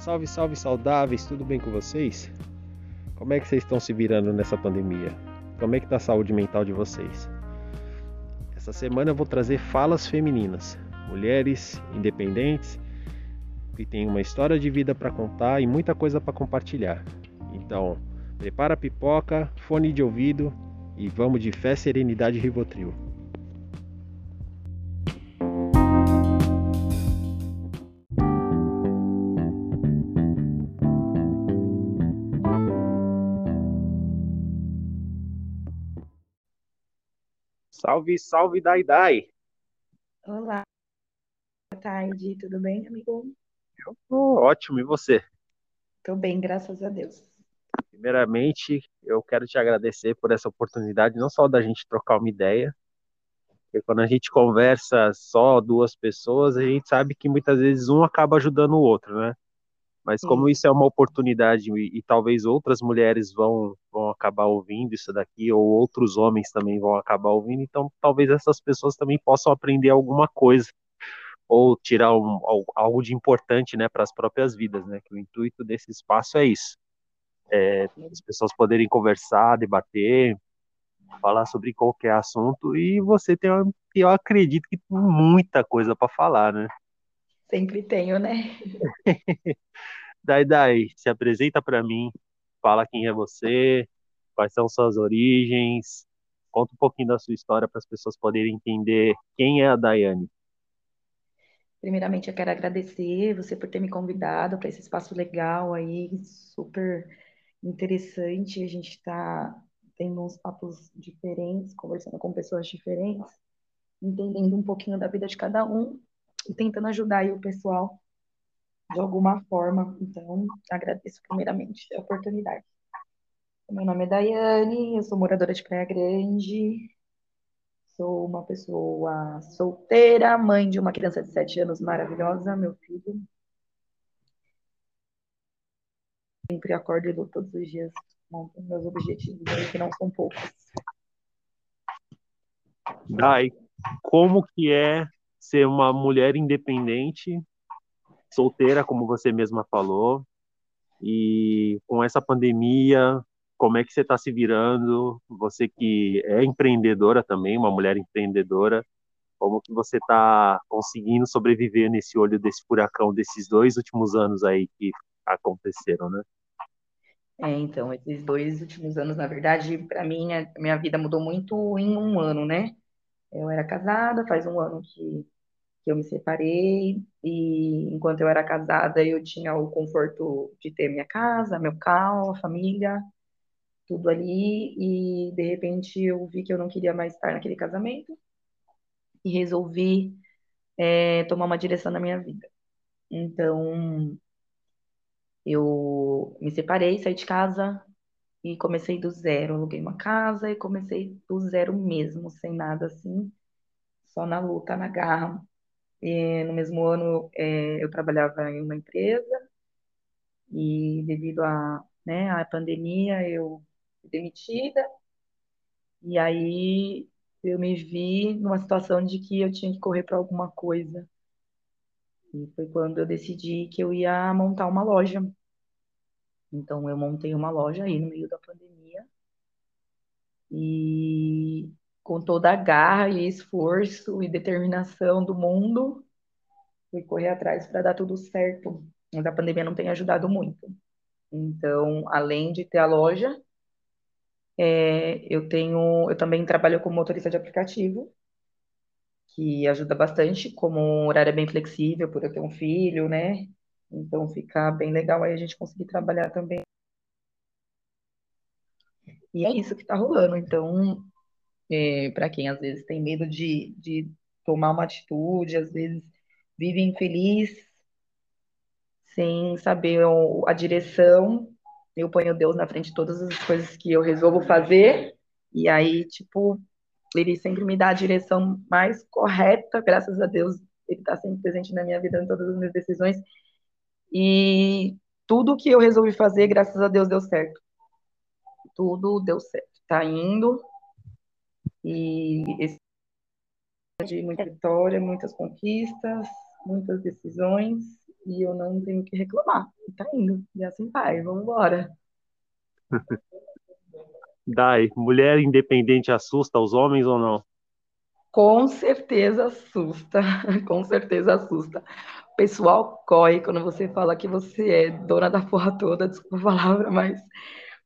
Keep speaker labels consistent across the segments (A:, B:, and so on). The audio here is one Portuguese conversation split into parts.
A: Salve, salve saudáveis, tudo bem com vocês? Como é que vocês estão se virando nessa pandemia? Como é que tá a saúde mental de vocês? Essa semana eu vou trazer falas femininas, mulheres independentes que têm uma história de vida para contar e muita coisa para compartilhar. Então, prepara a pipoca, fone de ouvido e vamos de fé, serenidade e rivotril. Salve, salve, Dai Dai!
B: Olá, boa tarde, tudo bem, amigo?
A: Eu tô ótimo, e você?
B: Tô bem, graças a Deus.
A: Primeiramente, eu quero te agradecer por essa oportunidade, não só da gente trocar uma ideia, porque quando a gente conversa só duas pessoas, a gente sabe que muitas vezes um acaba ajudando o outro, né? Mas como isso é uma oportunidade e, e, talvez outras mulheres vão, vão acabar ouvindo isso daqui, ou outros homens também vão acabar ouvindo, então talvez essas pessoas também possam aprender alguma coisa, ou tirar um, algo de importante né, para as próprias vidas, né? Que o intuito desse espaço é isso. É, as pessoas poderem conversar, debater, falar sobre qualquer assunto, e você tem, eu acredito que tem muita coisa para falar, né?
B: Sempre tenho, né?
A: Dai, Dai, se apresenta para mim, fala quem é você, quais são suas origens, conta um pouquinho da sua história para as pessoas poderem entender quem é a Daiane.
B: Primeiramente, eu quero agradecer você por ter me convidado para esse espaço legal aí, super interessante. A gente está tendo uns papos diferentes, conversando com pessoas diferentes, entendendo um pouquinho da vida de cada um tentando ajudar aí o pessoal de alguma forma. Então, agradeço primeiramente a oportunidade. Meu nome é Daiane, eu sou moradora de Praia Grande, sou uma pessoa solteira, mãe de uma criança de 7 anos maravilhosa, meu filho. Sempre acordo e luto todos os dias com meus objetivos, que não são poucos.
A: Dai, como que é ser uma mulher independente solteira, como você mesma falou, e com essa pandemia, como é que você está se virando? Você que é empreendedora também, uma mulher empreendedora, como que você está conseguindo sobreviver nesse olho desse furacão desses dois últimos anos aí que aconteceram, né?
B: É, então, esses dois últimos anos, na verdade, para mim, a minha vida mudou muito em um ano, né? Eu era casada, faz um ano que que eu me separei e enquanto eu era casada eu tinha o conforto de ter minha casa, meu carro, família, tudo ali e de repente eu vi que eu não queria mais estar naquele casamento e resolvi é, tomar uma direção na minha vida. Então eu me separei, saí de casa e comecei do zero, aluguei uma casa e comecei do zero mesmo, sem nada assim, só na luta, na garra e no mesmo ano, é, eu trabalhava em uma empresa e devido à né, à pandemia, eu fui demitida. E aí eu me vi numa situação de que eu tinha que correr para alguma coisa. E foi quando eu decidi que eu ia montar uma loja. Então eu montei uma loja aí no meio da pandemia. E com toda a garra e esforço e determinação do mundo, fui correr atrás para dar tudo certo. Mas a pandemia não tem ajudado muito. Então, além de ter a loja, é, eu tenho, eu também trabalho como motorista de aplicativo, que ajuda bastante, como um horário é bem flexível, por eu ter um filho, né? Então fica bem legal aí a gente conseguir trabalhar também. E é isso que está rolando. Então, é, para quem às vezes tem medo de, de tomar uma atitude, às vezes vive infeliz, sem saber a direção, eu ponho Deus na frente de todas as coisas que eu resolvo fazer, e aí, tipo, ele sempre me dá a direção mais correta, graças a Deus, ele está sempre presente na minha vida, em todas as minhas decisões, e tudo que eu resolvi fazer, graças a Deus, deu certo. Tudo deu certo. Tá indo, e esse de muita vitória, muitas conquistas, muitas decisões e eu não tenho que reclamar. Tá indo. E assim vai, vamos embora.
A: Dai, mulher independente assusta os homens ou não?
B: Com certeza assusta, com certeza assusta. Pessoal corre quando você fala que você é dona da porra toda, desculpa a palavra, mas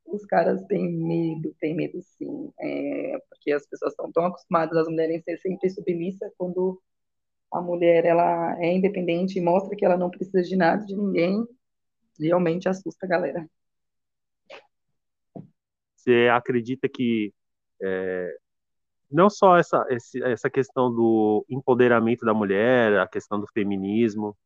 B: os caras têm medo, têm medo sim, é, porque as pessoas estão tão acostumadas as mulheres ser sempre submissas quando a mulher ela é independente e mostra que ela não precisa de nada de ninguém, realmente assusta a galera.
A: Você acredita que é, não só essa, essa questão do empoderamento da mulher, a questão do feminismo,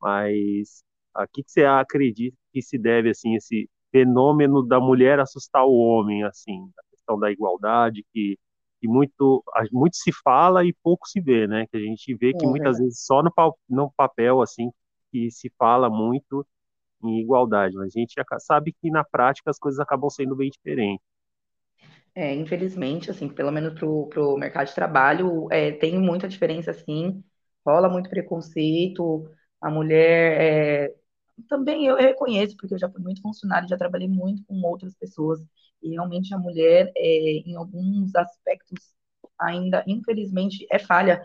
A: mas a que, que você acredita que se deve assim esse fenômeno da mulher assustar o homem, assim, a questão da igualdade que, que muito muito se fala e pouco se vê, né? Que a gente vê que é, muitas vezes só no, no papel assim que se fala muito em igualdade, mas a gente sabe que na prática as coisas acabam sendo bem diferentes.
B: É, infelizmente, assim, pelo menos pro, pro mercado de trabalho, é, tem muita diferença, assim, rola muito preconceito, a mulher, é, também eu reconheço, porque eu já fui muito funcionário, já trabalhei muito com outras pessoas, e realmente a mulher, é, em alguns aspectos, ainda, infelizmente, é falha,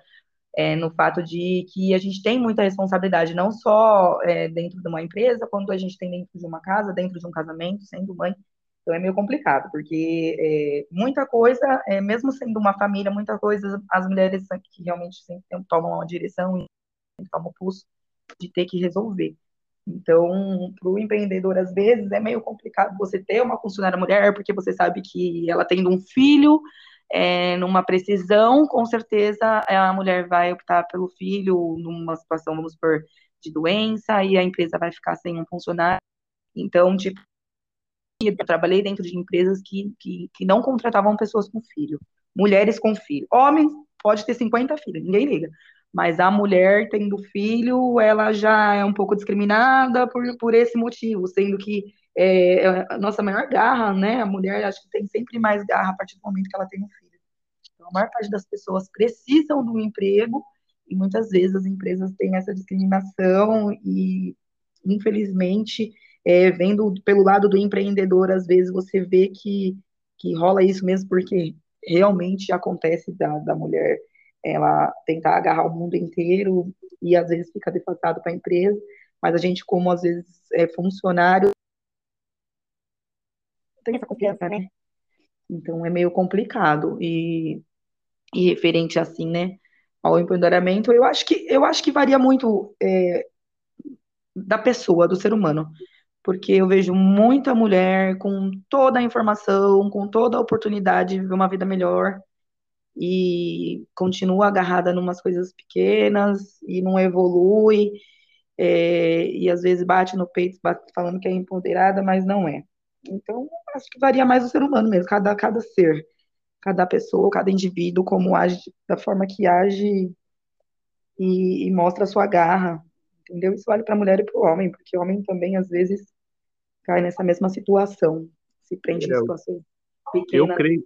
B: é, no fato de que a gente tem muita responsabilidade, não só é, dentro de uma empresa, quanto a gente tem dentro de uma casa, dentro de um casamento, sendo mãe. Então é meio complicado, porque é, muita coisa, é, mesmo sendo uma família, muita coisa, as mulheres que realmente sempre tomam uma direção e tomam o pulso de ter que resolver. Então, para o empreendedor, às vezes, é meio complicado você ter uma funcionária mulher, porque você sabe que ela tendo um filho, é, numa precisão, com certeza a mulher vai optar pelo filho numa situação, vamos supor, de doença, e a empresa vai ficar sem um funcionário. Então, tipo, eu trabalhei dentro de empresas que, que, que não contratavam pessoas com filho, mulheres com filho. Homens pode ter 50 filhos, ninguém liga. Mas a mulher tendo filho, ela já é um pouco discriminada por, por esse motivo, sendo que é, a nossa maior garra, né? A mulher acho que tem sempre mais garra a partir do momento que ela tem um filho. Então, a maior parte das pessoas precisam do emprego e muitas vezes as empresas têm essa discriminação e, infelizmente, é, vendo pelo lado do empreendedor, às vezes você vê que, que rola isso mesmo, porque realmente acontece da, da mulher ela tentar agarrar o mundo inteiro e às vezes fica defasado para a empresa, mas a gente, como às vezes é funcionário, tem essa confiança, né? Então é meio complicado e, e referente assim, né, ao empoderamento, eu acho que eu acho que varia muito é, da pessoa, do ser humano porque eu vejo muita mulher com toda a informação, com toda a oportunidade de viver uma vida melhor e continua agarrada em umas coisas pequenas e não evolui é, e às vezes bate no peito falando que é empoderada, mas não é. Então, acho que varia mais do ser humano mesmo, cada, cada ser, cada pessoa, cada indivíduo, como age, da forma que age e, e mostra a sua garra, entendeu? Isso vale para a mulher e para o homem, porque o homem também, às vezes, cai nessa mesma situação, se prende em situações pequenas.
A: Eu creio,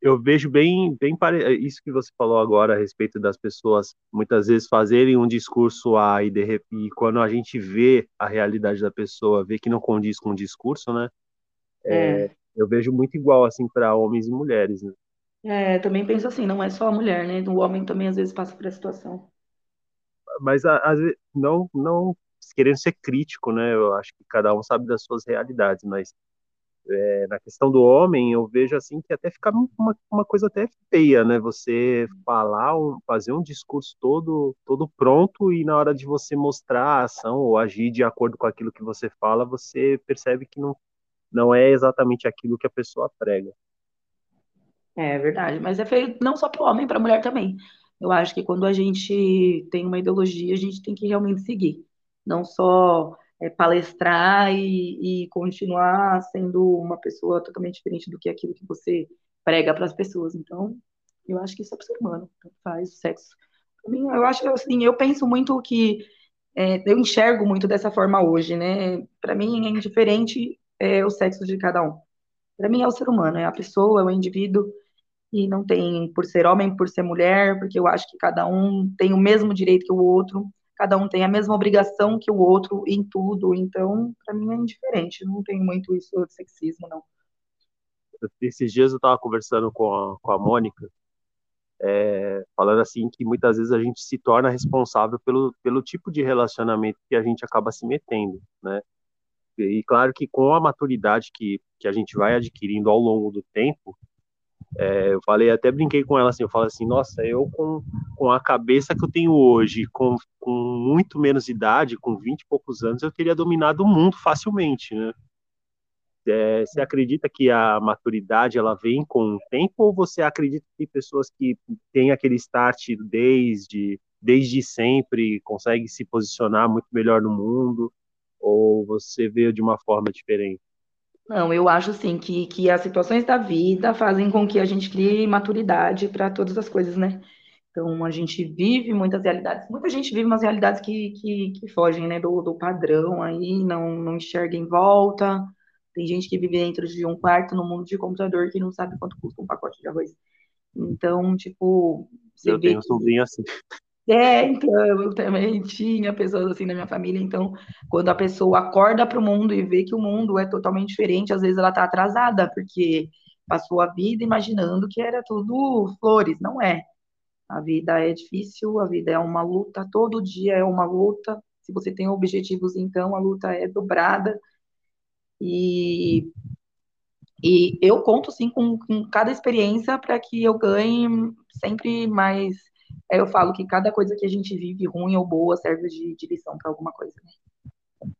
A: eu vejo bem, bem pare... isso que você falou agora a respeito das pessoas muitas vezes fazerem um discurso A e, de... e quando a gente vê a realidade da pessoa, vê que não condiz com o discurso, né? É, é. Eu vejo muito igual assim para homens e mulheres, né?
B: É, também penso assim, não é só a mulher, né? O homem também às vezes passa por essa situação.
A: Mas às vezes não, não querendo ser crítico, né? Eu acho que cada um sabe das suas realidades, mas é, na questão do homem, eu vejo assim que até fica uma, uma coisa até feia, né? Você falar, um, fazer um discurso todo, todo pronto e na hora de você mostrar a ação ou agir de acordo com aquilo que você fala, você percebe que não, não é exatamente aquilo que a pessoa prega.
B: É verdade, mas é feio não só para o homem, para a mulher também. Eu acho que quando a gente tem uma ideologia, a gente tem que realmente seguir não só é, palestrar e, e, continuar sendo uma pessoa totalmente diferente do que aquilo que você prega para as pessoas. Então, eu acho que isso é para ser humano, faz o sexo. Para mim, eu acho assim, eu penso muito que é, eu enxergo muito dessa forma hoje, né? Para mim é indiferente é, o sexo de cada um. Para mim é o ser humano, é a pessoa, é o indivíduo e não tem por ser homem, por ser mulher, porque eu acho que cada um tem o mesmo direito que o outro cada um tem a mesma obrigação que o outro em tudo, então, para mim é indiferente, não tem muito isso de sexismo, não.
A: Esses dias eu estava conversando com a, com a Mônica, é, falando assim que muitas vezes a gente se torna responsável pelo, pelo tipo de relacionamento que a gente acaba se metendo, né? E claro que com a maturidade que, que a gente vai adquirindo ao longo do tempo, é, eu falei, até brinquei com ela assim, eu falo assim, nossa, eu com, com a cabeça que eu tenho hoje, com, com muito menos idade, com 20 e poucos anos, eu teria dominado o mundo facilmente, né? É, você acredita que a maturidade ela vem com o tempo ou você acredita que pessoas que têm aquele start desde desde sempre conseguem se posicionar muito melhor no mundo ou você vê de uma forma diferente?
B: Não, eu acho assim que, que as situações da vida fazem com que a gente crie maturidade para todas as coisas, né? Então a gente vive muitas realidades, muita gente vive umas realidades que, que, que fogem, né, do, do padrão aí, não, não enxerga em volta. Tem gente que vive dentro de um quarto no mundo de computador que não sabe quanto custa um pacote de arroz. Então, tipo,
A: você eu tenho um sobrinho assim.
B: É, então, eu também tinha pessoas assim na minha família. Então, quando a pessoa acorda para o mundo e vê que o mundo é totalmente diferente, às vezes ela está atrasada, porque passou a vida imaginando que era tudo flores. Não é. A vida é difícil, a vida é uma luta, todo dia é uma luta. Se você tem objetivos, então a luta é dobrada. E, e eu conto, sim, com, com cada experiência para que eu ganhe sempre mais eu falo que cada coisa que a gente vive, ruim ou boa, serve de, de lição para alguma coisa, né?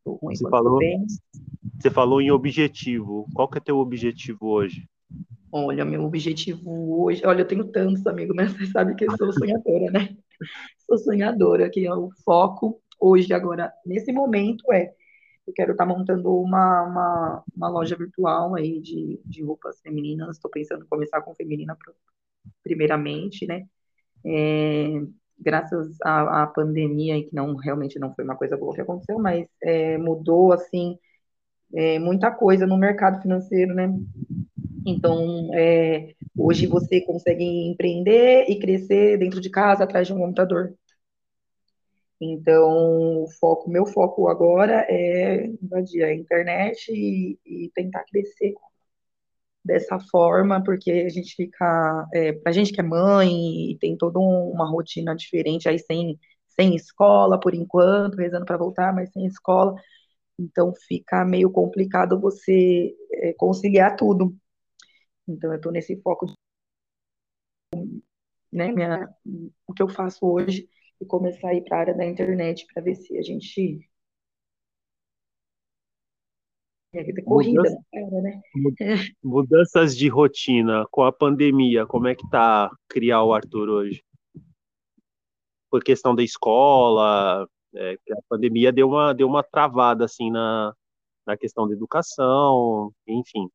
A: Ruim, você, falou, bem... você falou em objetivo. Qual que é teu objetivo hoje?
B: Olha, meu objetivo hoje. Olha, eu tenho tantos amigos, mas você sabe que eu sou sonhadora, né? Sou sonhadora, que é o foco hoje, agora, nesse momento, é. Eu quero estar tá montando uma, uma, uma, loja virtual aí de, de roupas femininas. Estou pensando em começar com feminina primeiramente, né? É, graças à, à, pandemia, que não realmente não foi uma coisa boa que aconteceu, mas é, mudou assim é, muita coisa no mercado financeiro, né? Então, é, hoje você consegue empreender e crescer dentro de casa atrás de um computador. Então, o foco, meu foco agora é invadir a internet e, e tentar crescer dessa forma, porque a gente fica, é, pra gente que é mãe e tem toda uma rotina diferente, aí sem, sem escola por enquanto, rezando para voltar, mas sem escola, então fica meio complicado você é, conciliar tudo. Então eu estou nesse foco de, né, minha, o que eu faço hoje e começar a ir para a área da internet para ver se a gente é corrida, Mudança, cara, né?
A: Mudanças de rotina com a pandemia, como é que tá criar o Arthur hoje? Por questão da escola, é, a pandemia deu uma, deu uma travada assim na, na questão da educação, enfim.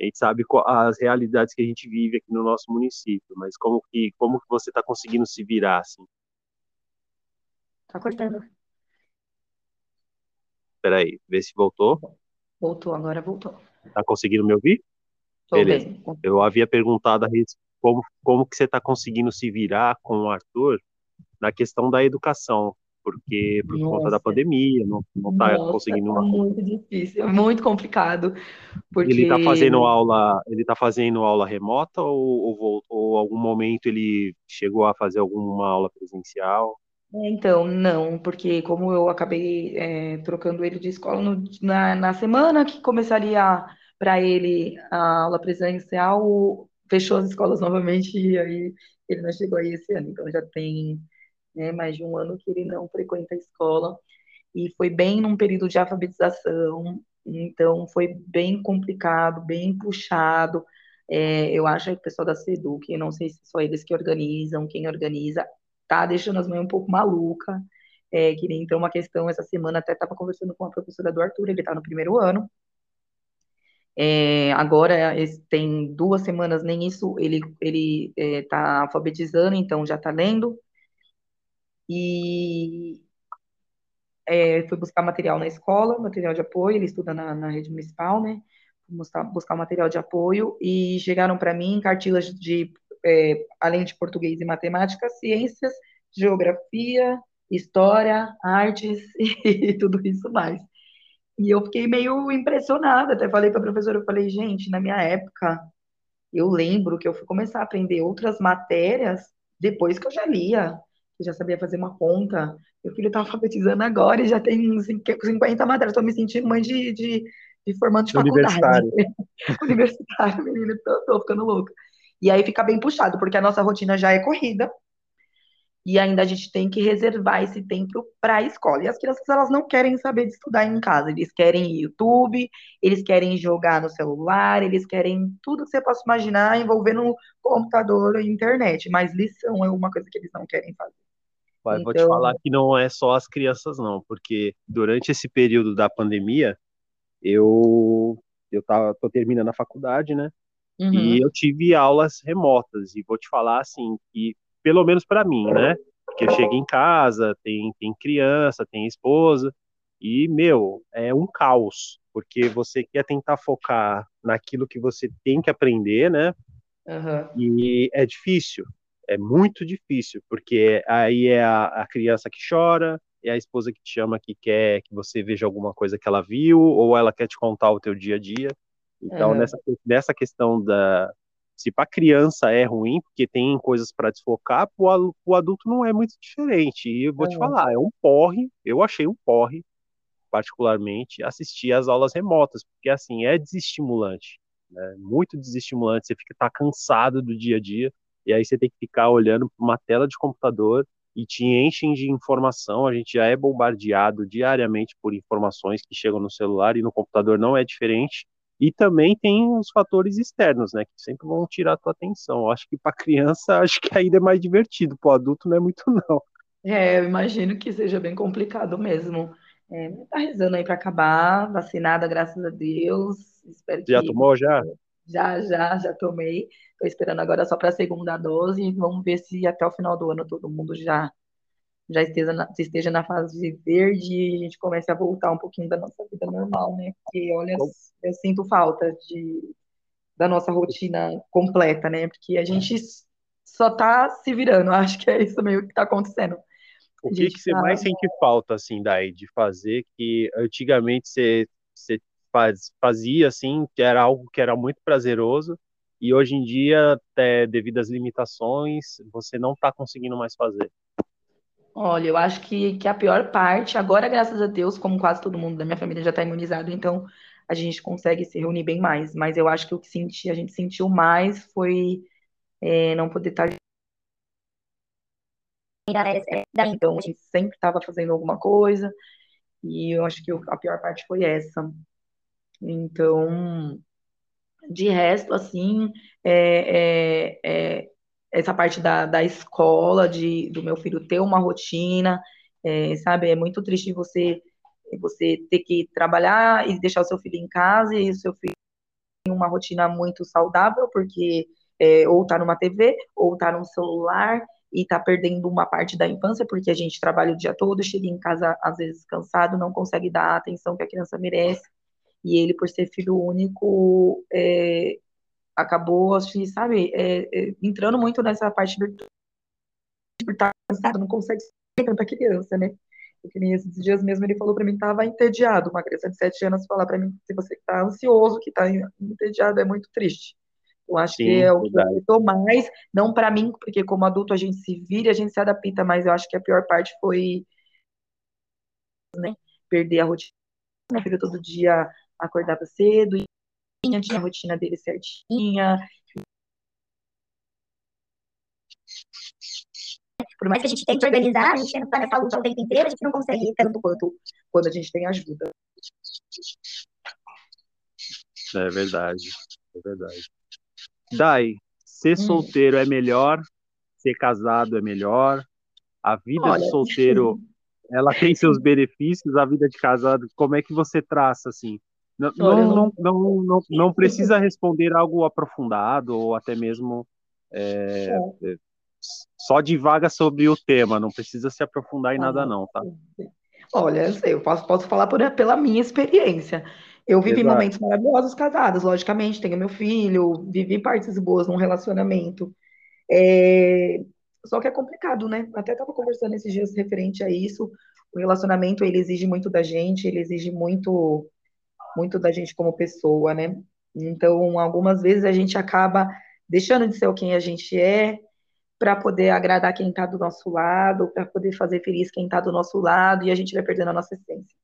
A: A gente sabe as realidades que a gente vive aqui no nosso município, mas como que, como que você está conseguindo se virar assim?
B: Tá cortando.
A: Peraí, vê se voltou.
B: Voltou, agora voltou.
A: Tá conseguindo me ouvir?
B: Tô Beleza. Bem.
A: Eu havia perguntado a como, como que você está conseguindo se virar com o Arthur na questão da educação, porque por Nossa. conta da pandemia, não, não tá Nossa, conseguindo.
B: Tá muito difícil, é muito complicado. Porque...
A: Ele está fazendo aula, ele tá fazendo aula remota ou, ou, ou algum momento ele chegou a fazer alguma aula presencial?
B: É, então, não, porque como eu acabei é, trocando ele de escola no- na, na semana que começaria para ele a aula presencial, fechou as escolas novamente e aí ele não chegou aí esse ano. Então já tem, né, mais de um ano que ele não frequenta a escola e foi bem num período de alfabetização, então foi bem complicado, bem puxado. É, eu acho que o pessoal da SEDUC, não sei se só eles que organizam, quem organiza, tá deixando as mães um pouco maluca. É, que nem então uma questão essa semana, até estava conversando com a professora do Arthur, ele está no primeiro ano. É, agora tem duas semanas, nem isso, ele ele está é, alfabetizando, então já está lendo. E é, foi buscar material na escola, material de apoio, ele estuda na, na rede municipal, né? Buscar, buscar material de apoio e chegaram para mim cartilhas de é, além de português e matemática, ciências, geografia, história, artes e tudo isso mais. E eu fiquei meio impressionada, até falei para a professora, eu falei, gente, na minha época, eu lembro que eu fui começar a aprender outras matérias depois que eu já lia, eu já sabia fazer uma conta. Meu filho está alfabetizando agora e já tem 50 matérias, estou me sentindo mãe de, de, de formando de faculdade.
A: Universitário.
B: Universitário, menina, tô, tô ficando louca. E aí fica bem puxado, porque a nossa rotina já é corrida, e ainda a gente tem que reservar esse tempo para a escola. E as crianças elas não querem saber de estudar em casa, eles querem YouTube, eles querem jogar no celular, eles querem tudo que você possa imaginar envolvendo computador e internet, mas lição é uma coisa que eles não querem fazer.
A: Pai, então... Vou te então falar que não é só as crianças não, porque durante esse período da pandemia, eu eu tava, tô terminando a faculdade, né? Uhum. E eu tive aulas remotas e vou te falar assim que pelo menos para mim, né? Porque eu chego em casa, tem, tem criança, tem esposa, e, meu, é um caos, porque você quer tentar focar naquilo que você tem que aprender, né? Uhum. E é difícil, é muito difícil, porque aí é a, a criança que chora, é a esposa que te chama que quer que você veja alguma coisa que ela viu, ou ela quer te contar o teu dia a dia. Então, uhum. nessa, nessa questão da, se para criança é ruim, porque tem coisas para desfocar, o adulto não é muito diferente. E eu vou te falar, é um porre, eu achei um porre, particularmente, assistir às aulas remotas, porque assim, é desestimulante, né? muito desestimulante, você fica tá cansado do dia a dia, e aí você tem que ficar olhando para uma tela de computador e te enchem de informação, a gente já é bombardeado diariamente por informações que chegam no celular e no computador não é diferente, e também tem os fatores externos, né, que sempre vão tirar a tua atenção. Eu acho que para criança, acho que ainda é mais divertido, para adulto não é muito não.
B: É, eu imagino que seja bem complicado mesmo. É, tá rezando aí para acabar, vacinada, graças a Deus. Espero
A: já tomou já?
B: Já, já, já tomei. Estou esperando agora só para a segunda dose. Vamos ver se até o final do ano todo mundo já já esteja na, esteja na fase verde e a gente comece a voltar um pouquinho da nossa vida normal, né? Porque, olha, eu sinto falta de, da nossa rotina completa, né? Porque a gente só tá se virando, acho que é isso meio que tá acontecendo.
A: O que, que você tá... mais sente falta, assim, daí, de fazer que antigamente você, você faz, fazia, assim, que era algo que era muito prazeroso, e hoje em dia, devido às limitações, você não está conseguindo mais fazer?
B: Olha, eu acho que, que a pior parte, agora, graças a Deus, como quase todo mundo da minha família já está imunizado, então a gente consegue se reunir bem mais. Mas eu acho que o que senti, a gente sentiu mais foi é, não poder estar. Então, a gente sempre estava fazendo alguma coisa, e eu acho que a pior parte foi essa. Então, de resto, assim, é, é, é essa parte da, da escola, de, do meu filho ter uma rotina, é, sabe? É muito triste você, você ter que trabalhar e deixar o seu filho em casa e o seu filho tem uma rotina muito saudável, porque é, ou tá numa TV, ou tá num celular, e tá perdendo uma parte da infância, porque a gente trabalha o dia todo, chega em casa às vezes cansado, não consegue dar a atenção que a criança merece, e ele, por ser filho único, é, acabou, assim, sabe, é, é, entrando muito nessa parte por estar cansado, não consegue ser tanta criança, né? Porque esses dias mesmo ele falou para mim que estava entediado. Uma criança de 7 anos falar para mim se você está ansioso, que está entediado, é muito triste. Eu acho Sim, que é o que eu estou mais, não para mim, porque como adulto a gente se vira, a gente se adapta, mas eu acho que a pior parte foi né, perder a rotina. Meu filho todo dia acordava cedo e tinha a rotina dele certinha. Por mais que a gente tente organizar, a gente não está nessa luta o tempo inteiro, a gente não consegue tanto quanto quando a gente tem ajuda.
A: É verdade, é verdade. Dai, ser hum. solteiro é melhor, ser casado é melhor, a vida Olha, de solteiro, sim. ela tem seus benefícios, a vida de casado, como é que você traça, assim? Não, não, não, não, não, precisa responder algo aprofundado ou até mesmo é, é. Só divaga sobre o tema, não precisa se aprofundar em nada não, tá?
B: Olha, eu posso, posso falar por, pela minha experiência. Eu vivi Exato. momentos maravilhosos casados, logicamente, tenho meu filho, vivi partes boas num relacionamento. É, Só que é complicado, né? Até estava conversando esses dias referente a isso. O relacionamento, ele exige muito da gente, ele exige muito, muito da gente como pessoa, né? Então, algumas vezes a gente acaba deixando de ser quem a gente é para poder agradar quem está do nosso lado, para poder fazer feliz quem está do nosso lado, e a gente vai perdendo a nossa essência.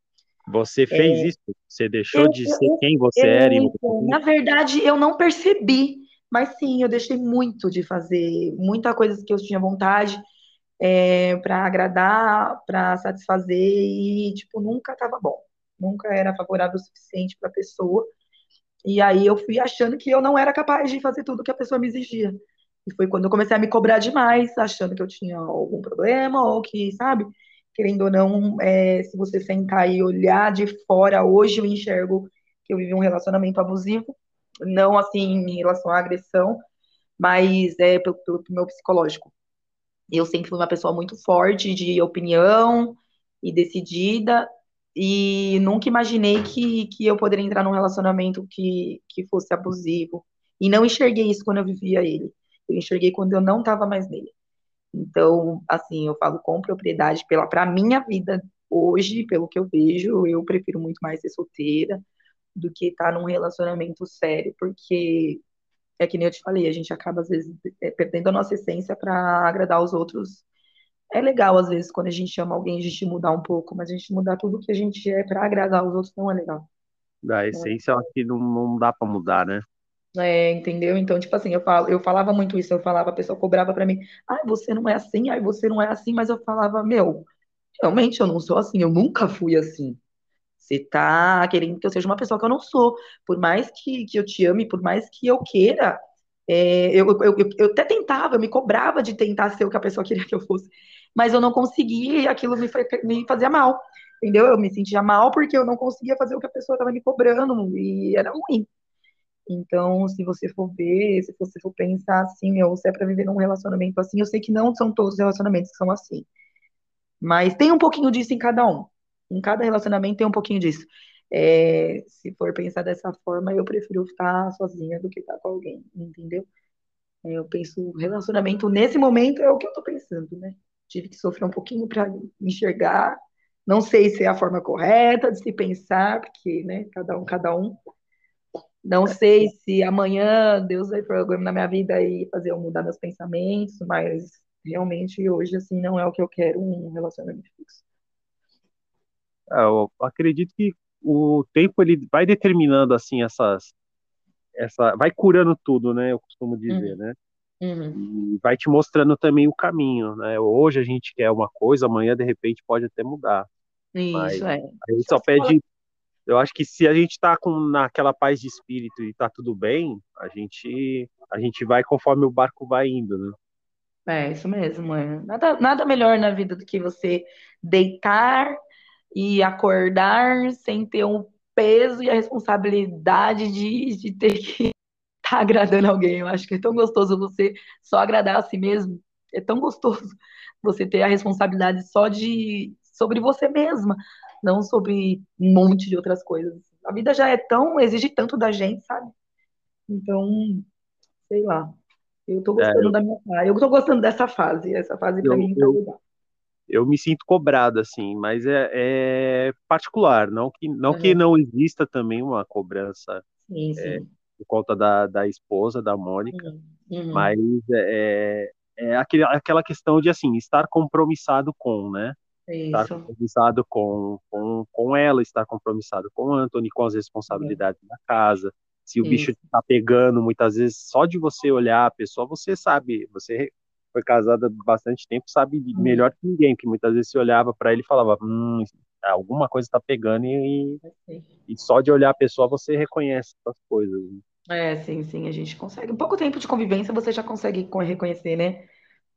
A: Você fez é, isso? Você deixou eu, de ser eu, quem você eu, era? E...
B: Na verdade, eu não percebi, mas sim, eu deixei muito de fazer, muita coisa que eu tinha vontade é, para agradar, para satisfazer, e, tipo, nunca estava bom. Nunca era favorável o suficiente para a pessoa. E aí eu fui achando que eu não era capaz de fazer tudo que a pessoa me exigia. E foi quando eu comecei a me cobrar demais, achando que eu tinha algum problema, ou que, sabe, querendo ou não, é, se você sentar e olhar de fora, hoje eu enxergo que eu vivi um relacionamento abusivo, não assim em relação à agressão, mas é pelo, pelo meu psicológico. Eu sempre fui uma pessoa muito forte de opinião e decidida, e nunca imaginei que, que eu poderia entrar num relacionamento que, que fosse abusivo. E não enxerguei isso quando eu vivia ele. Eu enxerguei quando eu não estava mais nele. Então, assim, eu falo com propriedade pela para minha vida hoje, pelo que eu vejo, eu prefiro muito mais ser solteira do que estar tá num relacionamento sério, porque é que nem eu te falei, a gente acaba às vezes é, perdendo a nossa essência para agradar os outros é legal, às vezes, quando a gente ama alguém, a gente mudar um pouco, mas a gente mudar tudo que a gente é para agradar os outros não é legal.
A: Da essência, eu acho que não, não dá para mudar, né?
B: É, entendeu? Então, tipo assim, eu, falo, eu falava muito isso, eu falava, a pessoa cobrava para mim, ai, você não é assim, ai, você não é assim, mas eu falava, meu, realmente eu não sou assim, eu nunca fui assim. Você tá querendo que eu seja uma pessoa que eu não sou. Por mais que, que eu te ame, por mais que eu queira, é, eu, eu, eu, eu, até tentava, eu me cobrava de tentar ser o que a pessoa queria que eu fosse mas eu não conseguia e aquilo me, me fazia mal, entendeu? Eu me sentia mal porque eu não conseguia fazer o que a pessoa estava me cobrando e era ruim. Então, se você for ver, se você for pensar assim, meu, se é para viver num relacionamento assim, eu sei que não são todos os relacionamentos que são assim. Mas tem um pouquinho disso em cada um. Em cada relacionamento tem um pouquinho disso. É, se for pensar dessa forma, eu prefiro estar sozinha do que estar com alguém, entendeu? É, eu penso, relacionamento nesse momento é o que eu tô pensando, né? tive que sofrer um pouquinho para enxergar. Não sei se é a forma correta de se pensar, porque, né, cada um, cada um. Não sei se amanhã Deus vai programar na minha vida e fazer eu mudar meus pensamentos, mas realmente hoje, assim, não é o que eu quero, um relacionamento fixo.
A: É, eu acredito que o tempo ele vai determinando assim essas essa vai curando tudo, né? Eu costumo dizer, uhum. né? Uhum. E vai te mostrando também o caminho, né? Hoje a gente quer uma coisa, amanhã de repente pode até mudar.
B: Isso, é.
A: A gente só pede. Eu acho que se a gente tá com naquela paz de espírito e tá tudo bem, a gente a gente vai conforme o barco vai indo, né?
B: É, isso mesmo. É. Nada, nada melhor na vida do que você deitar e acordar sem ter um peso e a responsabilidade de, de ter que tá agradando alguém. Eu acho que é tão gostoso você só agradar a si mesmo. É tão gostoso você ter a responsabilidade só de sobre você mesma, não sobre um monte de outras coisas. A vida já é tão, exige tanto da gente, sabe? Então, sei lá. Eu tô gostando é, eu... da minha fase. Eu tô gostando dessa fase. Essa fase para mim tá legal.
A: Eu me sinto cobrado, assim, mas é, é particular, não que não, uhum. que não exista também uma cobrança
B: sim, sim. É,
A: por conta da, da esposa, da Mônica, uhum. uhum. mas é, é, é aquele, aquela questão de, assim, estar compromissado com, né?
B: Isso.
A: Estar compromissado com, com, com ela, estar compromissado com o Anthony, com as responsabilidades da casa. Se o Isso. bicho está pegando, muitas vezes, só de você olhar a pessoa, você sabe, você foi casada bastante tempo, sabe uhum. melhor que ninguém, que muitas vezes você olhava para ele e falava, hum, alguma coisa está pegando e, e, só de olhar a pessoa você reconhece as coisas.
B: É, sim, sim, a gente consegue. Um pouco tempo de convivência você já consegue reconhecer, né?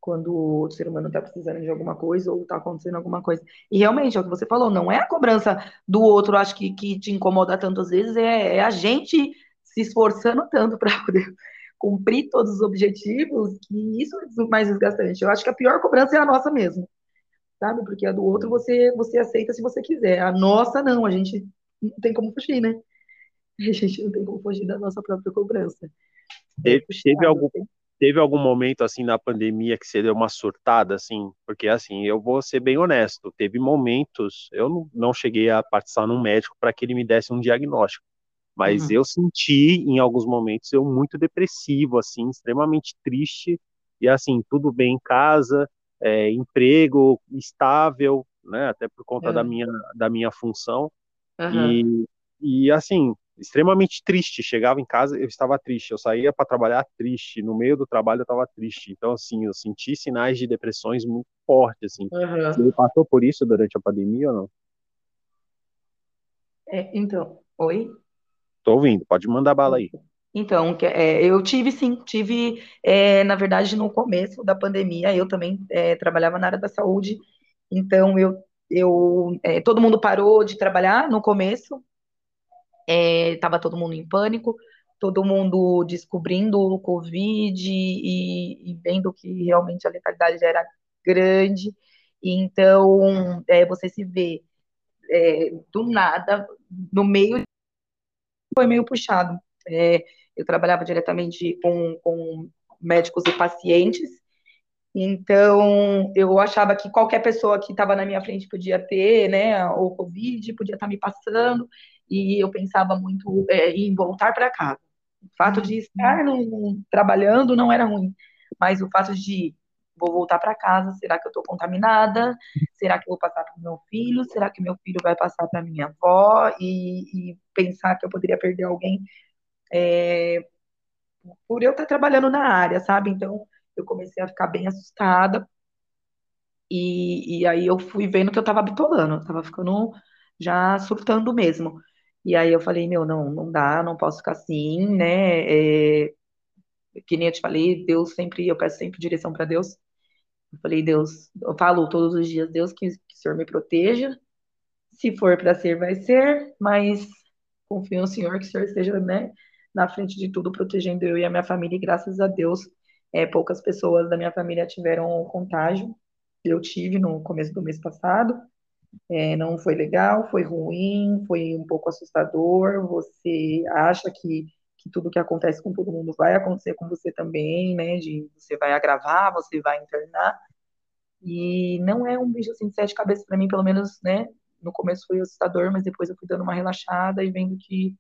B: Quando o ser humano está precisando de alguma coisa ou está acontecendo alguma coisa. E realmente, é o que você falou, não é a cobrança do outro, acho que, que te incomoda tantas vezes, é, é a gente se esforçando tanto para poder cumprir todos os objetivos, que isso é mais desgastante. Eu acho que a pior cobrança é a nossa mesmo, sabe? Porque a do outro você, você aceita se você quiser. A nossa, não, a gente não tem como fugir, né? a gente não tem como fugir da nossa própria cobrança.
A: Teve, teve, algum, teve algum momento assim na pandemia que você deu uma surtada assim? Porque assim, eu vou ser bem honesto, teve momentos, eu não, não cheguei a participar num médico para que ele me desse um diagnóstico, mas
B: Uhum,
A: eu senti em alguns momentos eu muito depressivo, assim, extremamente triste e assim, tudo bem em casa, é, emprego estável, né, até por conta da
B: é,
A: minha da minha função.
B: Aham,
A: e, e assim, extremamente triste. Chegava em casa, eu estava triste. Eu saía para trabalhar triste. No meio do trabalho, eu estava triste. Então, assim, eu senti sinais de depressões muito fortes, assim. Você
B: aham.
A: passou por isso durante a pandemia ou não?
B: É, então, oi?
A: Tô ouvindo, pode mandar bala aí.
B: Então, é, eu tive sim, tive, é, na verdade, no começo da pandemia, eu também é, trabalhava na área da saúde, então eu, eu é, todo mundo parou de trabalhar no começo, estava todo mundo em pânico, todo mundo descobrindo o Covid e, e vendo que realmente a letalidade era grande, então é, você se vê é, do nada, no meio, foi meio puxado. É, eu trabalhava diretamente com, com médicos e pacientes, então eu achava que qualquer pessoa que estava na minha frente podia ter, né, o Covid, podia estar me passando, e eu pensava muito é, em voltar para casa. O fato de estar no, no, trabalhando não era ruim, mas o fato de vou voltar para casa, será que eu estou contaminada? Será que eu vou passar para o meu filho? Será que meu filho vai passar para minha avó? E, e, pensar que eu poderia perder alguém é, por eu estar trabalhando na área, sabe? Então eu comecei a ficar bem assustada e, e aí eu fui vendo que eu estava bitolando, eu tava ficando já surtando mesmo. E aí eu falei, meu, não, não dá, não posso ficar assim, né? É, que nem eu te falei, Deus sempre, eu peço sempre direção para Deus. Eu falei, Deus, eu falo todos os dias, Deus, que, que o Senhor me proteja. Se for para ser, vai ser, mas confio no Senhor, que o Senhor esteja, né, na frente de tudo, protegendo eu e a minha família. E graças a Deus, é, poucas pessoas da minha família tiveram contágio. Eu tive no começo do mês passado. É, não foi legal, foi ruim, foi um pouco assustador. Você acha que, que tudo que acontece com todo mundo vai acontecer com você também, né? De você vai agravar, você vai internar. E não é um bicho assim de sete cabeças para mim, pelo menos, né? No começo foi assustador, mas depois eu fui dando uma relaxada e vendo que,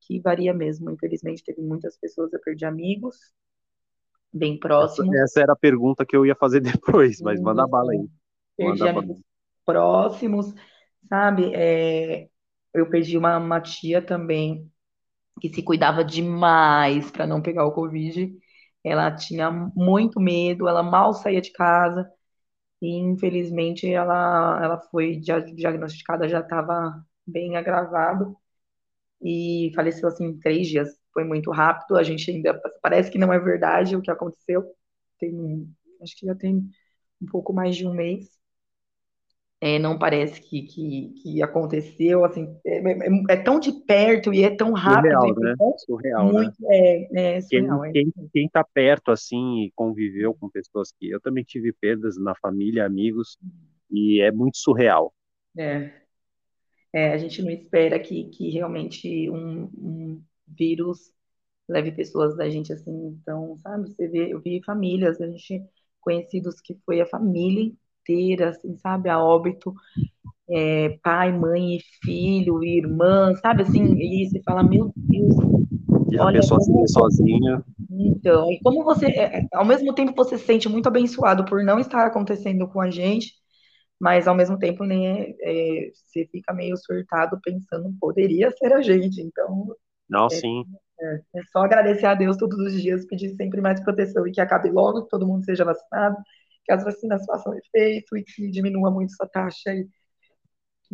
B: que varia mesmo. Infelizmente, teve muitas pessoas, eu perdi amigos bem
A: Essa,
B: próximos.
A: essa era a pergunta que eu ia fazer depois, mas manda bala
B: Isso.
A: aí.
B: Perdi
A: bala.
B: amigos próximos, sabe? É, eu perdi uma, uma tia também que se cuidava demais para não pegar o Covid. Ela tinha muito medo, ela mal saía de casa. E infelizmente ela, ela foi dia- diagnosticada, já estava bem agravado e faleceu assim em três dias. Foi muito rápido, a gente ainda parece que não é verdade o que aconteceu. Tem, acho que já tem um pouco mais de um mês. É, não parece que, que, que aconteceu, assim, é, é- é tão de perto e é tão rápido
A: Surreal, né? Surreal, né?
B: muito é, é
A: Quem,
B: surreal. É,
A: quem, quem tá perto, assim, e conviveu com pessoas que... Eu também tive perdas na família, amigos, e é muito surreal.
B: é. É, a gente não espera que, que realmente um, um vírus leve pessoas da gente assim. Então, sabe, você vê, eu vi famílias, a gente conhecidos que foi a família inteira, assim, sabe, a óbito, é, pai, mãe filho, e irmã, sabe, assim, e você fala, meu Deus,
A: E a
B: olha
A: pessoa vê
B: como.
A: sozinha,
B: Então, e como você, é, é, ao mesmo tempo você se sente muito abençoado por não estar acontecendo com a gente, mas ao mesmo tempo, né, é, você fica meio surtado pensando, poderia ser a gente. Então,
A: não,
B: é,
A: sim.
B: é, é só agradecer a Deus todos os dias, pedir sempre mais proteção e que acabe logo, que todo mundo seja vacinado, que as vacinas façam efeito e que diminua muito essa taxa e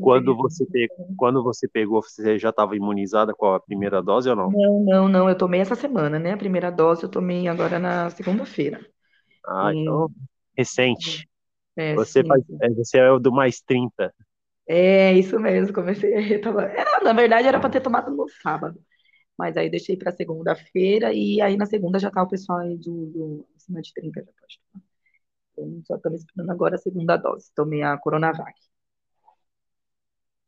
A: Quando você,
B: tanto.
A: pe... Quando você pegou, você já estava imunizada com a primeira dose ou não?
B: Não, não, não, eu tomei essa semana, né? A primeira dose eu tomei agora na segunda-feira.
A: Ah,
B: E,
A: então, recente.
B: é,
A: Você faz, é, você é o do mais 30.
B: É isso mesmo, comecei a tomar. É, na verdade, era para ter tomado no sábado, mas aí deixei para segunda-feira e aí na segunda já tá o pessoal aí do, do acima de 30 já pode tomar. Então, só estamos esperando agora a segunda dose. Tomei a Coronavac.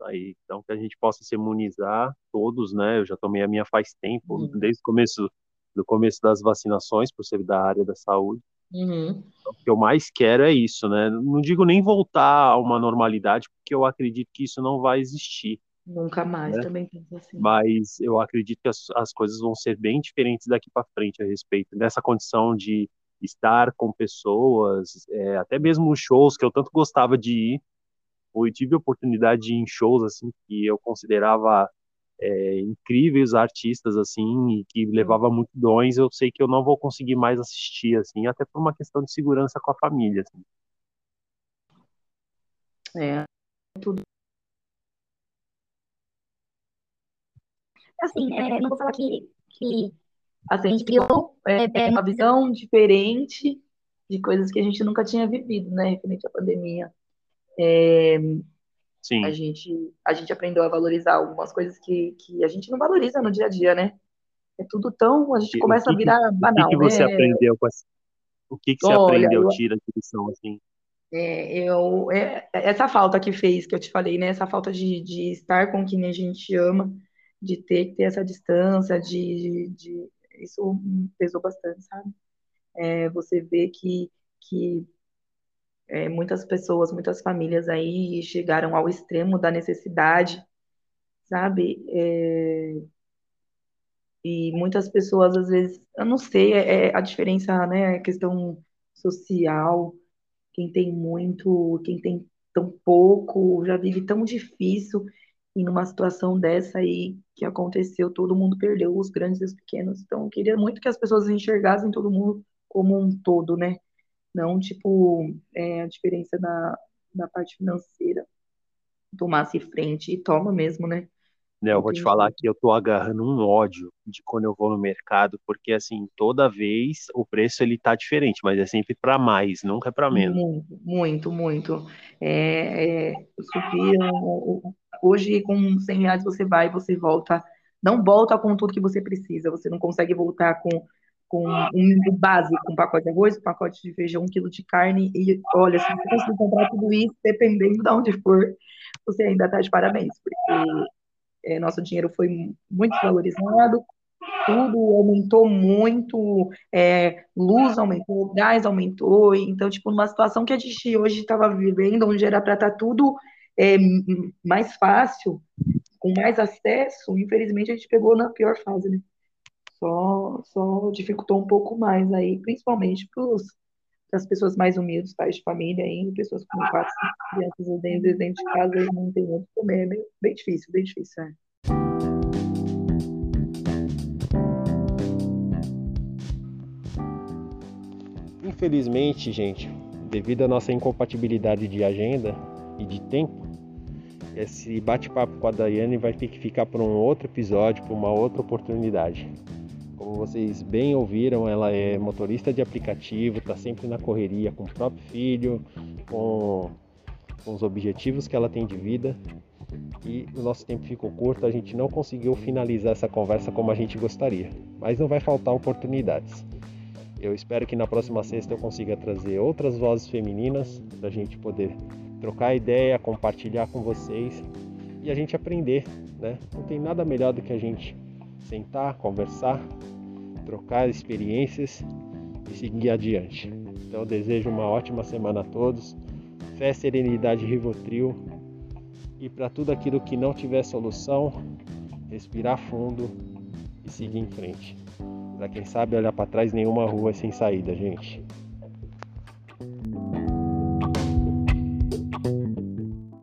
A: Aí, então, que a gente possa se imunizar todos, né? Eu já tomei a minha faz tempo,
B: Hum.
A: desde o começo, do começo das vacinações, por ser da área da saúde.
B: Uhum.
A: O que eu mais quero é isso, né? Não digo nem voltar a uma normalidade, porque eu acredito que isso não vai existir.
B: Nunca mais, né? também penso assim.
A: Mas eu acredito que as, as coisas vão ser bem diferentes daqui para frente a respeito dessa condição de estar com pessoas, é, até mesmo shows que eu tanto gostava de ir. Eu tive a oportunidade de ir em shows assim que eu considerava é, incríveis artistas assim e que levava multidões, eu sei que eu não vou conseguir mais assistir assim, até por uma questão de segurança com a família. Assim.
B: É, tudo. Assim, é, não vou falar que, que assim, a gente criou é, é, uma visão diferente de coisas que a gente nunca tinha vivido, né, referente à pandemia. É,
A: Sim.
B: A gente, a gente aprendeu a valorizar algumas coisas que, que a gente não valoriza no dia a dia, né? É tudo tão. A gente
A: E
B: começa
A: o
B: a
A: que, que,
B: virar
A: o que
B: banal,
A: que você
B: né?
A: aprendeu com essa, o que que você
B: Olha,
A: aprendeu,
B: eu,
A: tira de lição assim?
B: é, eu, é, essa falta que fez, que eu te falei, né? Essa falta de, de estar com quem a gente ama, de ter que ter essa distância, de, de, isso pesou bastante, sabe? É, você vê que, que é, muitas pessoas, muitas famílias aí chegaram ao extremo da necessidade, sabe? É, e muitas pessoas, às vezes, eu não sei, é, é a diferença, né? A questão social, quem tem muito, quem tem tão pouco, já vive tão difícil, e numa situação dessa aí que aconteceu, todo mundo perdeu, os grandes e os pequenos. Então, eu queria muito que as pessoas enxergassem todo mundo como um todo, né? Não, tipo, é, a diferença da, da parte financeira. Tomasse frente, e toma mesmo, né?
A: Né, eu
B: Não
A: vou te falar que eu tô agarrando um ódio de quando eu vou no mercado, porque assim, toda vez o preço ele tá diferente, mas é sempre para mais, nunca é para menos.
B: Muito, muito, muito. É, é, subiram. o- o- Hoje, com 100 reais, você vai, você volta. Não volta com tudo que você precisa. Você não consegue voltar com, com um, básico, um pacote de arroz, um pacote de feijão, um quilo de carne. E olha, se você conseguir comprar tudo isso, dependendo de onde for, você ainda está de parabéns, porque é, nosso dinheiro foi muito desvalorizado, tudo aumentou muito, é, luz aumentou, gás aumentou, então, tipo, numa situação que a gente hoje estava vivendo, onde era para estar tudo é, mais fácil, com mais acesso, infelizmente a gente pegou na pior fase, né? Só, só dificultou um pouco mais aí, principalmente para as pessoas mais humildes, pais de família aí, pessoas com quatro, cinco crianças dentro, dentro de casa não tem onde comer, é bem, bem difícil, bem difícil, é.
A: Infelizmente, gente, devido à nossa incompatibilidade de agenda e de tempo, esse bate-papo com a Daiane vai ter que ficar para um outro episódio, para uma outra oportunidade. Como vocês bem ouviram, ela é motorista de aplicativo, está sempre na correria com o próprio filho, com, com os objetivos que ela tem de vida. E o nosso tempo ficou curto, a gente não conseguiu finalizar essa conversa como a gente gostaria, mas não vai faltar oportunidades. Eu espero que na próxima sexta eu consiga trazer outras vozes femininas para a gente poder trocar ideia, compartilhar com vocês e a gente aprender, né? Não tem nada melhor do que a gente sentar, conversar, trocar experiências e seguir adiante. Então desejo uma ótima semana a todos. Fé, serenidade, Rivotril. E para tudo aquilo que não tiver solução, respirar fundo e seguir em frente. Para quem sabe olhar para trás, nenhuma rua é sem saída, gente.